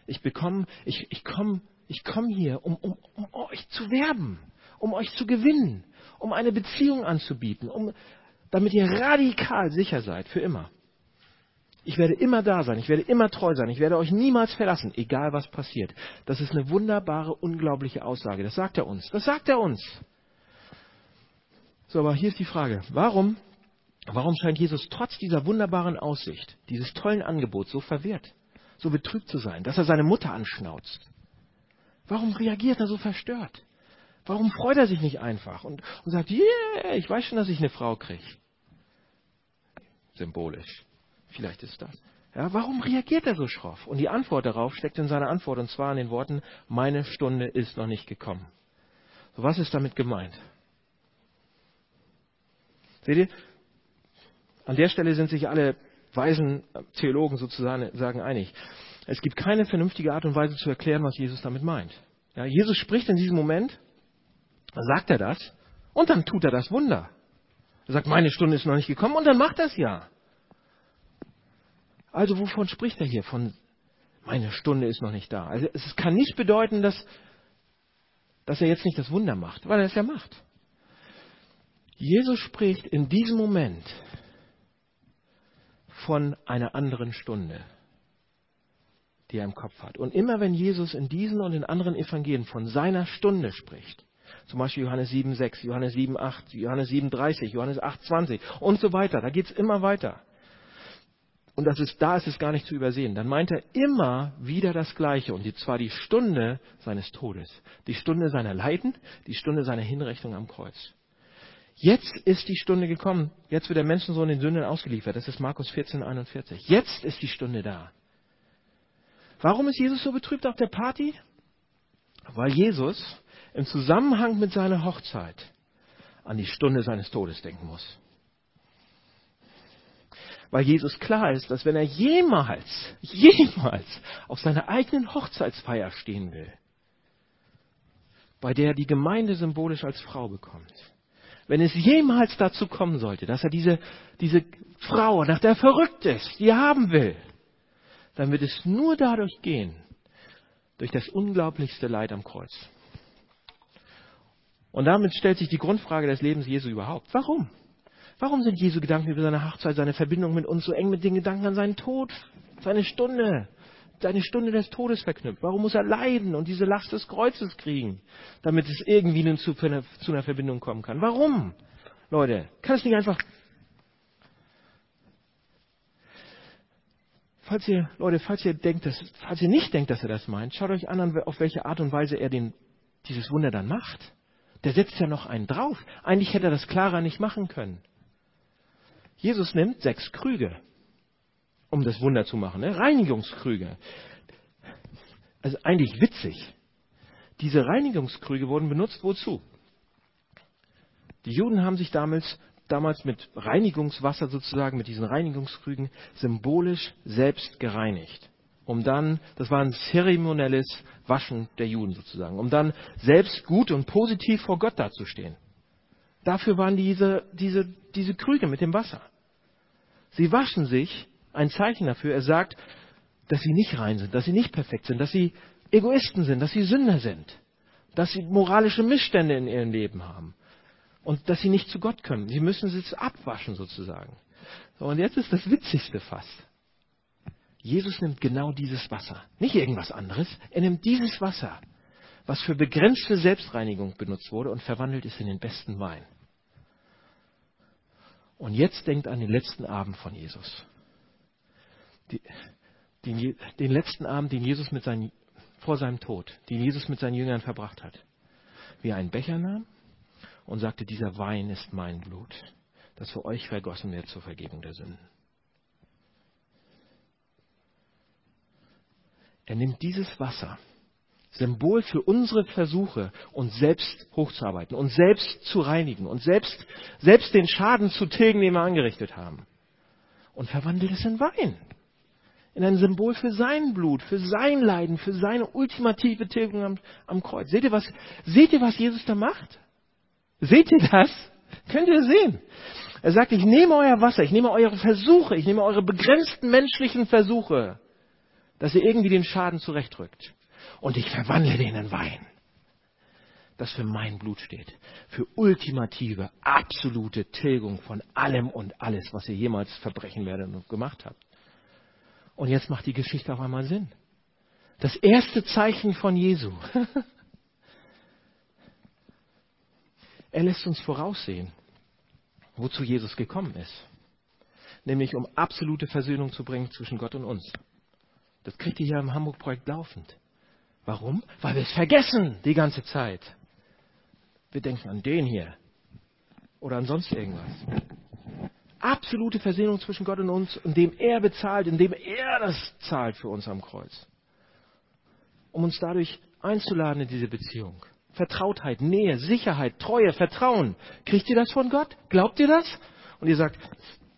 Speaker 2: Ich bekomme, ich, ich komme ich komm hier, um, um, um euch zu werben, um euch zu gewinnen, um eine Beziehung anzubieten, um, damit ihr radikal sicher seid, für immer. Ich werde immer da sein, ich werde immer treu sein, ich werde euch niemals verlassen, egal was passiert. Das ist eine wunderbare, unglaubliche Aussage. Das sagt er uns. Das sagt er uns. So, aber hier ist die Frage. Warum, warum scheint Jesus trotz dieser wunderbaren Aussicht, dieses tollen Angebots so verwirrt, so betrübt zu sein, dass er seine Mutter anschnauzt? Warum reagiert er so verstört? Warum freut er sich nicht einfach und, und sagt, yeah, ich weiß schon, dass ich eine Frau kriege? Symbolisch. Vielleicht ist das. Ja, warum reagiert er so schroff? Und die Antwort darauf steckt in seiner Antwort, und zwar in den Worten, meine Stunde ist noch nicht gekommen. So, was ist damit gemeint? Seht ihr, an der Stelle sind sich alle weisen Theologen sozusagen sagen einig. Es gibt keine vernünftige Art und Weise zu erklären, was Jesus damit meint. Ja, Jesus spricht in diesem Moment, sagt er das, und dann tut er das Wunder. Er sagt, meine Stunde ist noch nicht gekommen, und dann macht er es ja. Also wovon spricht er hier? Von meine Stunde ist noch nicht da. Also es kann nicht bedeuten, dass, dass er jetzt nicht das Wunder macht, weil er es ja macht. Jesus spricht in diesem Moment von einer anderen Stunde, die er im Kopf hat. Und immer wenn Jesus in diesen und in anderen Evangelien von seiner Stunde spricht, zum Beispiel Johannes 7, 6, Johannes 7, 8, Johannes 7, 30, Johannes 8, 20 und so weiter, da geht es immer weiter und das ist, da ist es gar nicht zu übersehen, dann meint er immer wieder das Gleiche, und zwar die Stunde seines Todes, die Stunde seiner Leiden, die Stunde seiner Hinrichtung am Kreuz. Jetzt ist die Stunde gekommen, jetzt wird der Menschensohn den Sünden ausgeliefert, das ist Markus 14, 41. Jetzt ist die Stunde da. Warum ist Jesus so betrübt auf der Party? Weil Jesus im Zusammenhang mit seiner Hochzeit an die Stunde seines Todes denken muss weil Jesus klar ist, dass wenn er jemals, jemals auf seiner eigenen Hochzeitsfeier stehen will, bei der die Gemeinde symbolisch als Frau bekommt, wenn es jemals dazu kommen sollte, dass er diese, diese Frau, nach der er verrückt ist, die er haben will, dann wird es nur dadurch gehen, durch das unglaublichste Leid am Kreuz. Und damit stellt sich die Grundfrage des Lebens Jesu überhaupt. Warum? Warum sind Jesu Gedanken über seine Hochzeit, seine Verbindung mit uns so eng mit den Gedanken an seinen Tod, seine Stunde, seine Stunde des Todes verknüpft? Warum muss er leiden und diese Last des Kreuzes kriegen, damit es irgendwie zu, einer, zu einer Verbindung kommen kann? Warum? Leute, kann es nicht einfach. Falls ihr, Leute, falls ihr denkt, dass, falls ihr nicht denkt, dass er das meint, schaut euch an, auf welche Art und Weise er den, dieses Wunder dann macht. Der setzt ja noch einen drauf. Eigentlich hätte er das klarer nicht machen können. Jesus nimmt sechs Krüge, um das Wunder zu machen, ne? Reinigungskrüge. Also eigentlich witzig. Diese Reinigungskrüge wurden benutzt wozu? Die Juden haben sich damals, damals mit Reinigungswasser sozusagen, mit diesen Reinigungskrügen symbolisch selbst gereinigt. Um dann, das war ein zeremonielles Waschen der Juden sozusagen, um dann selbst gut und positiv vor Gott dazustehen. Dafür waren diese, diese, diese Krüge mit dem Wasser. Sie waschen sich, ein Zeichen dafür, er sagt, dass sie nicht rein sind, dass sie nicht perfekt sind, dass sie Egoisten sind, dass sie Sünder sind, dass sie moralische Missstände in ihrem Leben haben und dass sie nicht zu Gott können. Sie müssen es abwaschen sozusagen. Und jetzt ist das Witzigste fast. Jesus nimmt genau dieses Wasser, nicht irgendwas anderes. Er nimmt dieses Wasser, was für begrenzte Selbstreinigung benutzt wurde, und verwandelt es in den besten Wein. Und jetzt denkt an den letzten Abend von Jesus. Die, den, den, letzten Abend, den Jesus mit seinen, vor seinem Tod, den Jesus mit seinen Jüngern verbracht hat. Wie er einen Becher nahm und sagte, dieser Wein ist mein Blut, das für euch vergossen wird zur Vergebung der Sünden. Er nimmt dieses Wasser, Symbol für unsere Versuche, uns selbst hochzuarbeiten, uns selbst zu reinigen, uns selbst, selbst den Schaden zu tilgen, den wir angerichtet haben, und verwandelt es in Wein. In ein Symbol für sein Blut, für sein Leiden, für seine ultimative Tilgung am, am Kreuz. Seht ihr, was, seht ihr, was Jesus da macht? Seht ihr das? Könnt ihr sehen? Er sagt, ich nehme euer Wasser, ich nehme eure Versuche, ich nehme eure begrenzten menschlichen Versuche, dass ihr irgendwie den Schaden zurechtrückt. Und ich verwandle den in Wein, das für mein Blut steht. Für ultimative, absolute Tilgung von allem und alles, was ihr jemals verbrechen werdet und gemacht habt. Und jetzt macht die Geschichte auf einmal Sinn. Das erste Zeichen von Jesu Er lässt uns voraussehen, wozu Jesus gekommen ist. Nämlich um absolute Versöhnung zu bringen zwischen Gott und uns. Das kriegt ihr hier im Hamburg-Projekt laufend. Warum? Weil wir es vergessen die ganze Zeit. Wir denken an den hier oder an sonst irgendwas. Absolute Versöhnung zwischen Gott und uns, indem er bezahlt, indem er das zahlt für uns am Kreuz. Um uns dadurch einzuladen in diese Beziehung. Vertrautheit, Nähe, Sicherheit, Treue, Vertrauen. Kriegt ihr das von Gott? Glaubt ihr das? Und ihr sagt,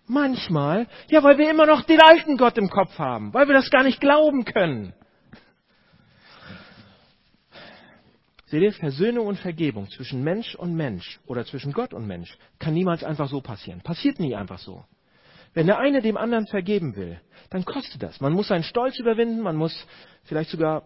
Speaker 2: manchmal, ja, weil wir immer noch den alten Gott im Kopf haben, weil wir das gar nicht glauben können. Seht ihr, Versöhnung und Vergebung zwischen Mensch und Mensch oder zwischen Gott und Mensch kann niemals einfach so passieren. Passiert nie einfach so. Wenn der eine dem anderen vergeben will, dann kostet das. Man muss seinen Stolz überwinden, man muss vielleicht sogar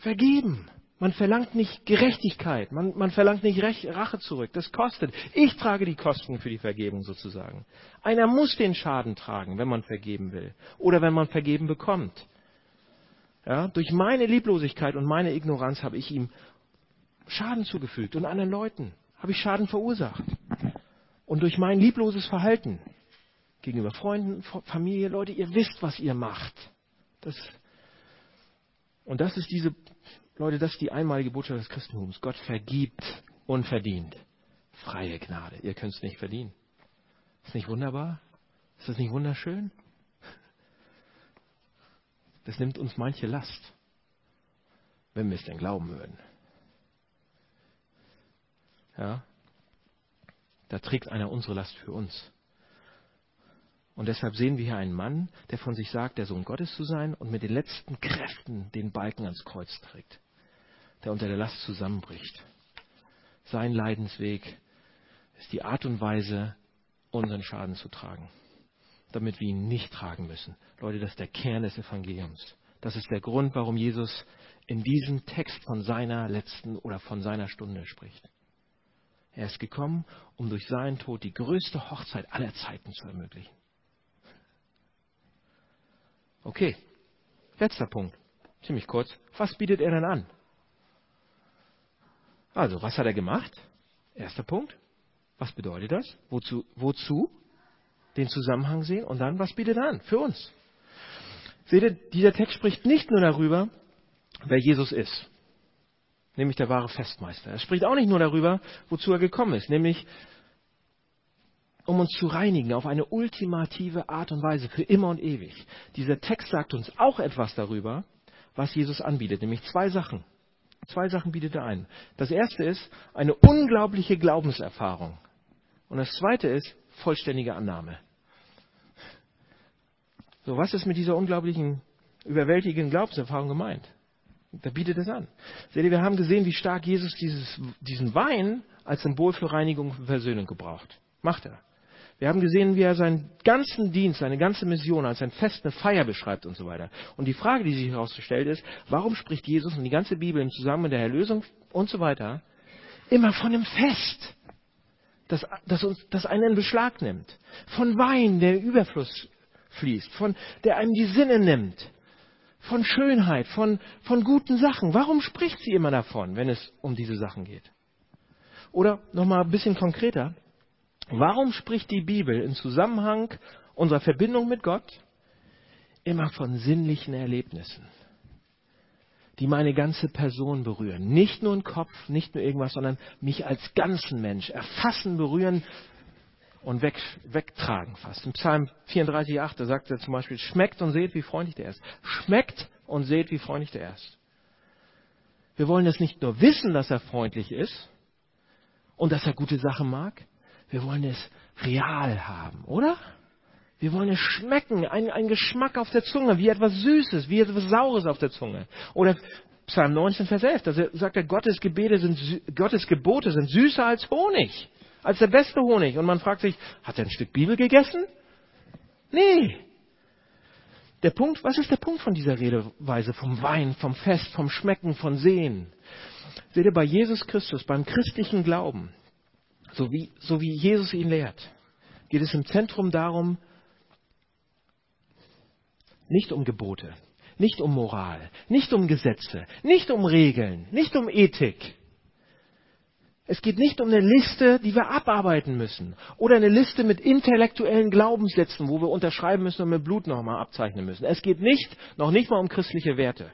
Speaker 2: vergeben. Man verlangt nicht Gerechtigkeit, man, man verlangt nicht Rech, Rache zurück. Das kostet. Ich trage die Kosten für die Vergebung sozusagen. Einer muss den Schaden tragen, wenn man vergeben will oder wenn man vergeben bekommt. Ja, durch meine Lieblosigkeit und meine Ignoranz habe ich ihm Schaden zugefügt und anderen Leuten habe ich Schaden verursacht. Und durch mein liebloses Verhalten gegenüber Freunden, Familie, Leute, ihr wisst, was ihr macht. Das, und das ist diese Leute, das ist die einmalige Botschaft des Christentums. Gott vergibt unverdient. Freie Gnade. Ihr könnt es nicht verdienen. Ist nicht wunderbar? Ist das nicht wunderschön? Das nimmt uns manche Last, wenn wir es denn glauben würden. Ja? Da trägt einer unsere Last für uns. Und deshalb sehen wir hier einen Mann, der von sich sagt, der Sohn Gottes zu sein und mit den letzten Kräften den Balken ans Kreuz trägt der unter der Last zusammenbricht. Sein Leidensweg ist die Art und Weise, unseren Schaden zu tragen, damit wir ihn nicht tragen müssen. Leute, das ist der Kern des Evangeliums. Das ist der Grund, warum Jesus in diesem Text von seiner letzten oder von seiner Stunde spricht. Er ist gekommen, um durch seinen Tod die größte Hochzeit aller Zeiten zu ermöglichen. Okay, letzter Punkt, ziemlich kurz. Was bietet er denn an? Also, was hat er gemacht? Erster Punkt. Was bedeutet das? Wozu? Wozu? Den Zusammenhang sehen. Und dann, was bietet er an? Für uns. Seht ihr, dieser Text spricht nicht nur darüber, wer Jesus ist. Nämlich der wahre Festmeister. Er spricht auch nicht nur darüber, wozu er gekommen ist. Nämlich, um uns zu reinigen auf eine ultimative Art und Weise für immer und ewig. Dieser Text sagt uns auch etwas darüber, was Jesus anbietet. Nämlich zwei Sachen. Zwei Sachen bietet er ein. Das erste ist eine unglaubliche Glaubenserfahrung. Und das zweite ist vollständige Annahme. So, was ist mit dieser unglaublichen, überwältigenden Glaubenserfahrung gemeint? Da bietet es an. Seht ihr, wir haben gesehen, wie stark Jesus dieses, diesen Wein als Symbol für Reinigung und Versöhnung gebraucht. Macht er. Wir haben gesehen, wie er seinen ganzen Dienst, seine ganze Mission als ein Fest, eine Feier beschreibt und so weiter. Und die Frage, die sich herausstellt, ist, warum spricht Jesus und die ganze Bibel im Zusammenhang mit der Erlösung und so weiter immer von einem Fest, das, das, uns, das einen in Beschlag nimmt? Von Wein, der Überfluss fließt, von, der einem die Sinne nimmt, von Schönheit, von, von guten Sachen. Warum spricht sie immer davon, wenn es um diese Sachen geht? Oder nochmal ein bisschen konkreter. Warum spricht die Bibel im Zusammenhang unserer Verbindung mit Gott immer von sinnlichen Erlebnissen, die meine ganze Person berühren? Nicht nur den Kopf, nicht nur irgendwas, sondern mich als ganzen Mensch erfassen, berühren und weg, wegtragen fast. Im Psalm 34,8, da sagt er zum Beispiel, schmeckt und seht, wie freundlich der ist. Schmeckt und seht, wie freundlich der ist. Wir wollen es nicht nur wissen, dass er freundlich ist und dass er gute Sachen mag, wir wollen es real haben, oder? Wir wollen es schmecken, ein, ein Geschmack auf der Zunge, wie etwas Süßes, wie etwas Saures auf der Zunge. Oder Psalm 19, Vers 11, da sagt er, Gottes, Gebete sind, Gottes Gebote sind süßer als Honig, als der beste Honig. Und man fragt sich, hat er ein Stück Bibel gegessen? Nee. Der Punkt, was ist der Punkt von dieser Redeweise vom Wein, vom Fest, vom Schmecken, von Sehen? Seht ihr, bei Jesus Christus, beim christlichen Glauben, so wie, so wie Jesus ihn lehrt, geht es im Zentrum darum, nicht um Gebote, nicht um Moral, nicht um Gesetze, nicht um Regeln, nicht um Ethik. Es geht nicht um eine Liste, die wir abarbeiten müssen oder eine Liste mit intellektuellen Glaubenssätzen, wo wir unterschreiben müssen und mit Blut nochmal abzeichnen müssen. Es geht nicht, noch nicht mal um christliche Werte,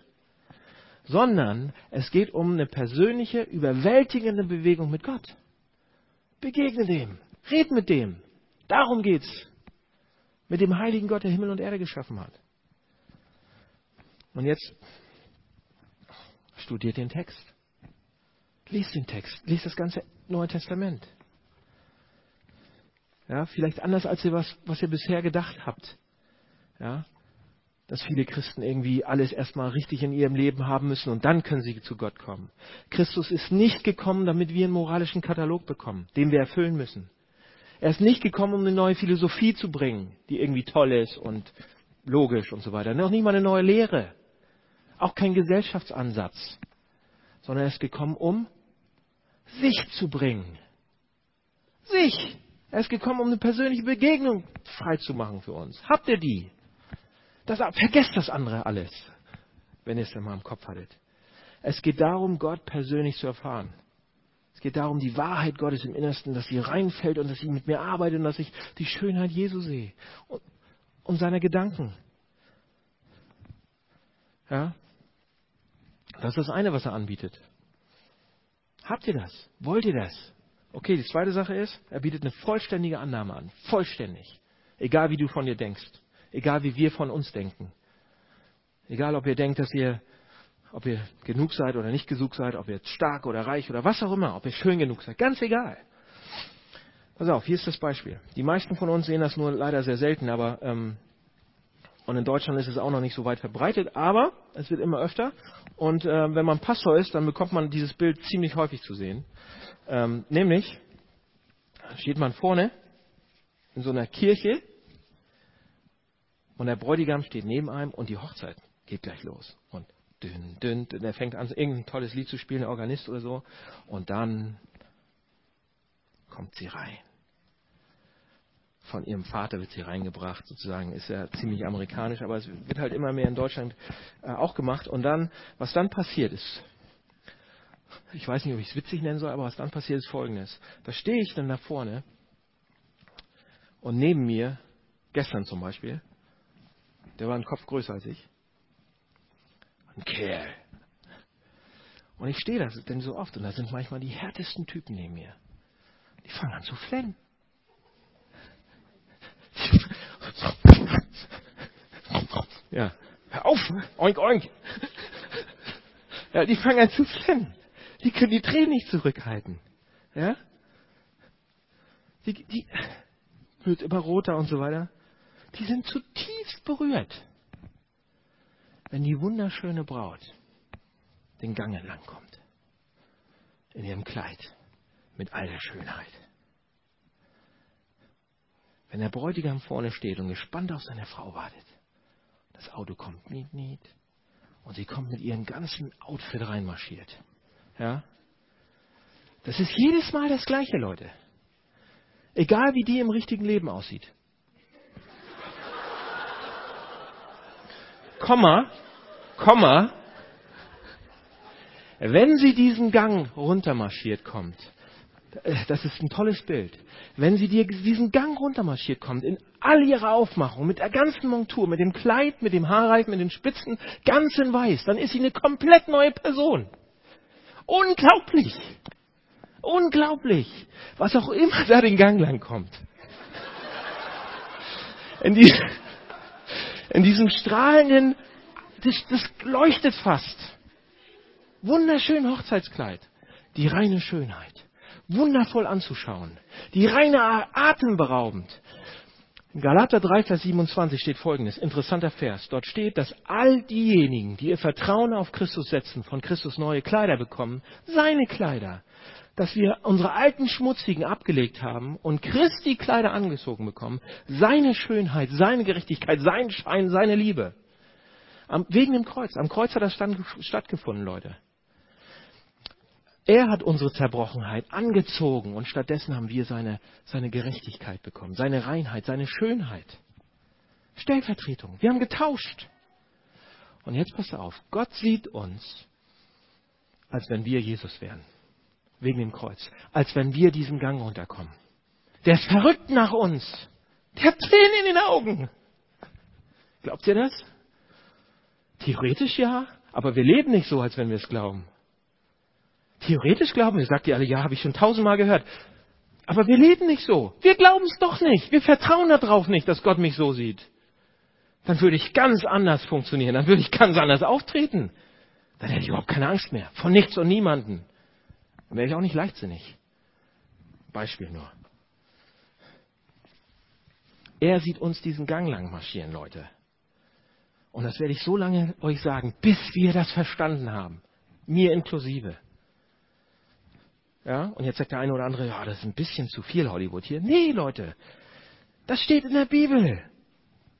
Speaker 2: sondern es geht um eine persönliche, überwältigende Bewegung mit Gott. Begegne dem. Red mit dem. Darum geht's. Mit dem heiligen Gott, der Himmel und Erde geschaffen hat. Und jetzt studiert den Text. Lies den Text. Lies das ganze Neue Testament. Ja, vielleicht anders als ihr was, was ihr bisher gedacht habt. Ja, dass viele Christen irgendwie alles erstmal richtig in ihrem Leben haben müssen und dann können sie zu Gott kommen. Christus ist nicht gekommen, damit wir einen moralischen Katalog bekommen, den wir erfüllen müssen. Er ist nicht gekommen, um eine neue Philosophie zu bringen, die irgendwie toll ist und logisch und so weiter. Noch nicht mal eine neue Lehre. Auch kein Gesellschaftsansatz. Sondern er ist gekommen, um sich zu bringen. Sich. Er ist gekommen, um eine persönliche Begegnung freizumachen für uns. Habt ihr die? Das, vergesst das andere alles, wenn ihr es dann mal im Kopf hattet. Es geht darum, Gott persönlich zu erfahren. Es geht darum, die Wahrheit Gottes im Innersten, dass sie reinfällt und dass sie mit mir arbeitet und dass ich die Schönheit Jesu sehe und, und seiner Gedanken. Ja? Das ist das eine, was er anbietet. Habt ihr das? Wollt ihr das? Okay, die zweite Sache ist, er bietet eine vollständige Annahme an. Vollständig. Egal wie du von dir denkst. Egal wie wir von uns denken. Egal ob ihr denkt, dass ihr, ob ihr genug seid oder nicht genug seid, ob ihr stark oder reich oder was auch immer, ob ihr schön genug seid. Ganz egal. Pass auf, hier ist das Beispiel. Die meisten von uns sehen das nur leider sehr selten, aber ähm, und in Deutschland ist es auch noch nicht so weit verbreitet, aber es wird immer öfter. Und äh, wenn man Pastor ist, dann bekommt man dieses Bild ziemlich häufig zu sehen. Ähm, nämlich steht man vorne in so einer Kirche und der Bräutigam steht neben einem und die Hochzeit geht gleich los. Und dünn, dünn, dünn, er fängt an, irgendein tolles Lied zu spielen, der Organist oder so. Und dann kommt sie rein. Von ihrem Vater wird sie reingebracht, sozusagen, ist ja ziemlich amerikanisch, aber es wird halt immer mehr in Deutschland äh, auch gemacht. Und dann, was dann passiert ist, ich weiß nicht, ob ich es witzig nennen soll, aber was dann passiert ist folgendes. Da stehe ich dann da vorne und neben mir, gestern zum Beispiel, der war einen Kopf größer als ich. Ein Kerl. Und ich stehe da denn so oft und da sind manchmal die härtesten Typen neben mir. Die fangen an zu flennen. Ja, hör auf, oink, oink. Ja, die fangen an zu flennen. Die können die Tränen nicht zurückhalten. Ja? Die, die, wird immer roter und so weiter. Die sind zutiefst berührt, wenn die wunderschöne Braut den Gang entlang kommt. In ihrem Kleid. Mit all der Schönheit. Wenn der Bräutigam vorne steht und gespannt auf seine Frau wartet. Das Auto kommt, niet, niet. Und sie kommt mit ihrem ganzen Outfit reinmarschiert. Ja? Das ist jedes Mal das Gleiche, Leute. Egal wie die im richtigen Leben aussieht. Komma, Komma, wenn sie diesen Gang runtermarschiert kommt, das ist ein tolles Bild. Wenn sie dir diesen Gang runtermarschiert kommt, in all ihrer Aufmachung, mit der ganzen Montur, mit dem Kleid, mit dem Haarreif, mit den Spitzen, ganz in weiß, dann ist sie eine komplett neue Person. Unglaublich. Unglaublich. Was auch immer da den Gang lang kommt. In, die, in diesem strahlenden, das, das leuchtet fast. Wunderschön Hochzeitskleid. Die reine Schönheit wundervoll anzuschauen. Die reine atemberaubend. In Galater 3, Vers 27 steht folgendes, interessanter Vers. Dort steht, dass all diejenigen, die ihr Vertrauen auf Christus setzen, von Christus neue Kleider bekommen, seine Kleider. Dass wir unsere alten Schmutzigen abgelegt haben und Christi Kleider angezogen bekommen, seine Schönheit, seine Gerechtigkeit, sein Schein, seine Liebe. Am, wegen dem Kreuz. Am Kreuz hat das stattgefunden, Leute. Er hat unsere Zerbrochenheit angezogen und stattdessen haben wir seine, seine Gerechtigkeit bekommen, seine Reinheit, seine Schönheit. Stellvertretung. Wir haben getauscht. Und jetzt passt auf. Gott sieht uns, als wenn wir Jesus wären. Wegen dem Kreuz. Als wenn wir diesen Gang runterkommen. Der ist verrückt nach uns. Der hat Tränen in den Augen. Glaubt ihr das? Theoretisch ja, aber wir leben nicht so, als wenn wir es glauben. Theoretisch glauben wir, sagt ihr alle, ja, habe ich schon tausendmal gehört. Aber wir leben nicht so. Wir glauben es doch nicht. Wir vertrauen darauf nicht, dass Gott mich so sieht. Dann würde ich ganz anders funktionieren. Dann würde ich ganz anders auftreten. Dann hätte ich überhaupt keine Angst mehr. Von nichts und niemanden. Dann wäre ich auch nicht leichtsinnig. Beispiel nur. Er sieht uns diesen Gang lang marschieren, Leute. Und das werde ich so lange euch sagen, bis wir das verstanden haben. Mir inklusive. Ja, und jetzt sagt der eine oder andere, ja, das ist ein bisschen zu viel Hollywood hier. Nee, Leute, das steht in der Bibel.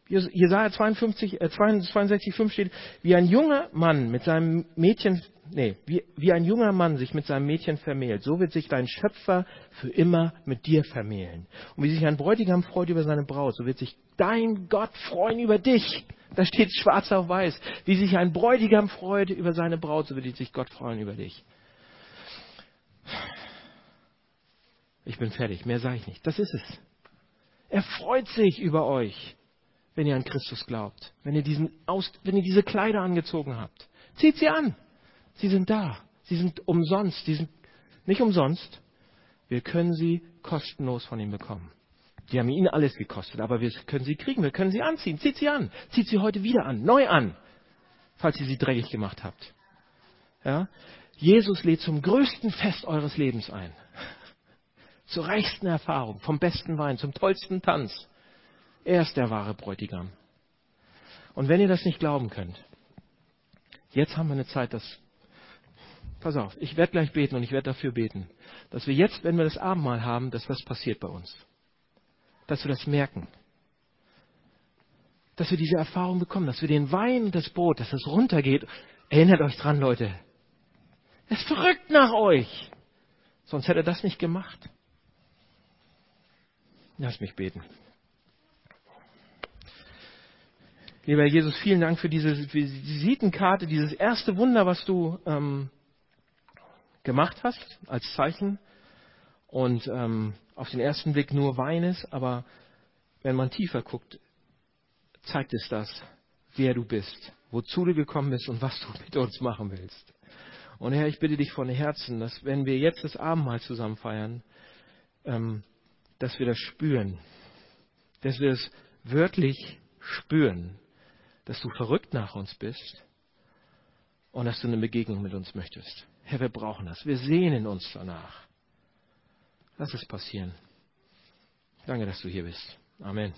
Speaker 2: Jesaja 52, äh, 62, 5 steht, wie ein junger Mann mit seinem Mädchen, nee, wie, wie ein junger Mann sich mit seinem Mädchen vermählt, so wird sich dein Schöpfer für immer mit dir vermählen. Und wie sich ein Bräutigam freut über seine Braut, so wird sich dein Gott freuen über dich. Da steht schwarz auf weiß. Wie sich ein Bräutigam freut über seine Braut, so wird sich Gott freuen über dich. Ich bin fertig, mehr sage ich nicht. Das ist es. Er freut sich über euch, wenn ihr an Christus glaubt, wenn ihr, diesen Aus, wenn ihr diese Kleider angezogen habt. Zieht sie an. Sie sind da. Sie sind umsonst. Sie sind nicht umsonst. Wir können sie kostenlos von ihm bekommen. Die haben ihn alles gekostet, aber wir können sie kriegen. Wir können sie anziehen. Zieht sie an. Zieht sie heute wieder an. Neu an. Falls ihr sie dreckig gemacht habt. Ja? Jesus lädt zum größten Fest eures Lebens ein zur reichsten Erfahrung, vom besten Wein, zum tollsten Tanz. Er ist der wahre Bräutigam. Und wenn ihr das nicht glauben könnt, jetzt haben wir eine Zeit, dass, pass auf, ich werde gleich beten und ich werde dafür beten, dass wir jetzt, wenn wir das Abendmahl haben, dass was passiert bei uns. Dass wir das merken. Dass wir diese Erfahrung bekommen, dass wir den Wein das Brot, dass es runtergeht. Erinnert euch dran, Leute. Es verrückt nach euch. Sonst hätte er das nicht gemacht. Lass mich beten. Lieber Herr Jesus, vielen Dank für diese Visitenkarte, dieses erste Wunder, was du ähm, gemacht hast als Zeichen und ähm, auf den ersten Blick nur Wein ist, aber wenn man tiefer guckt, zeigt es das, wer du bist, wozu du gekommen bist und was du mit uns machen willst. Und Herr, ich bitte dich von Herzen, dass wenn wir jetzt das Abendmahl zusammen feiern, ähm, dass wir das spüren, dass wir es wörtlich spüren, dass du verrückt nach uns bist und dass du eine Begegnung mit uns möchtest. Herr, wir brauchen das. Wir sehnen uns danach. Lass es passieren. Danke, dass du hier bist. Amen.